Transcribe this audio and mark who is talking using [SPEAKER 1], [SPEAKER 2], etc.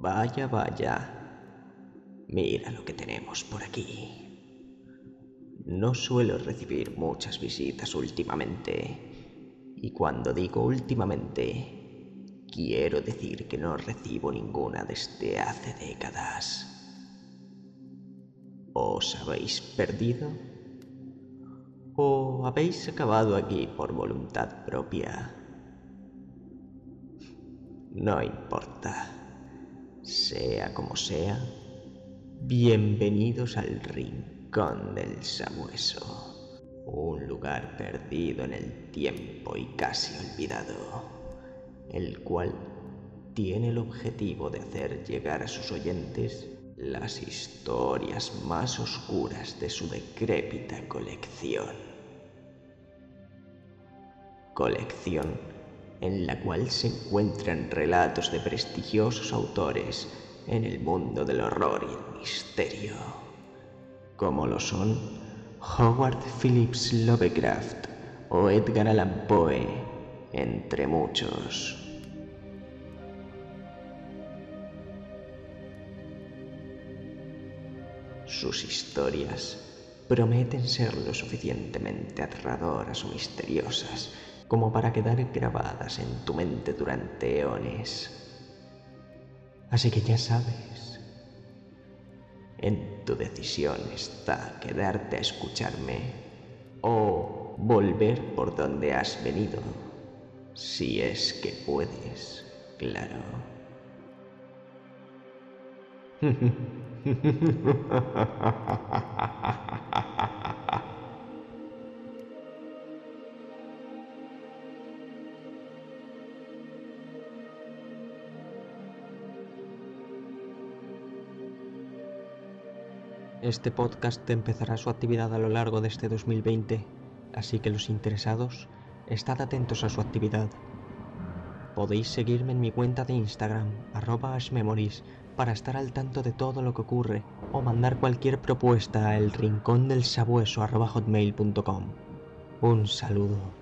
[SPEAKER 1] Vaya, vaya. Mira lo que tenemos por aquí. No suelo recibir muchas visitas últimamente. Y cuando digo últimamente, quiero decir que no recibo ninguna desde hace décadas. ¿Os habéis perdido? ¿O habéis acabado aquí por voluntad propia? No importa. Sea como sea, bienvenidos al Rincón del Sabueso, un lugar perdido en el tiempo y casi olvidado, el cual tiene el objetivo de hacer llegar a sus oyentes las historias más oscuras de su decrépita colección. Colección en la cual se encuentran relatos de prestigiosos autores en el mundo del horror y el misterio, como lo son Howard Phillips Lovecraft o Edgar Allan Poe, entre muchos. Sus historias prometen ser lo suficientemente aterradoras o misteriosas como para quedar grabadas en tu mente durante eones. Así que ya sabes, en tu decisión está quedarte a escucharme o volver por donde has venido, si es que puedes, claro.
[SPEAKER 2] Este podcast empezará su actividad a lo largo de este 2020, así que los interesados, estad atentos a su actividad. Podéis seguirme en mi cuenta de Instagram, arroba ashmemories, para estar al tanto de todo lo que ocurre o mandar cualquier propuesta a elrincondelsabueso.hotmail.com. Un saludo.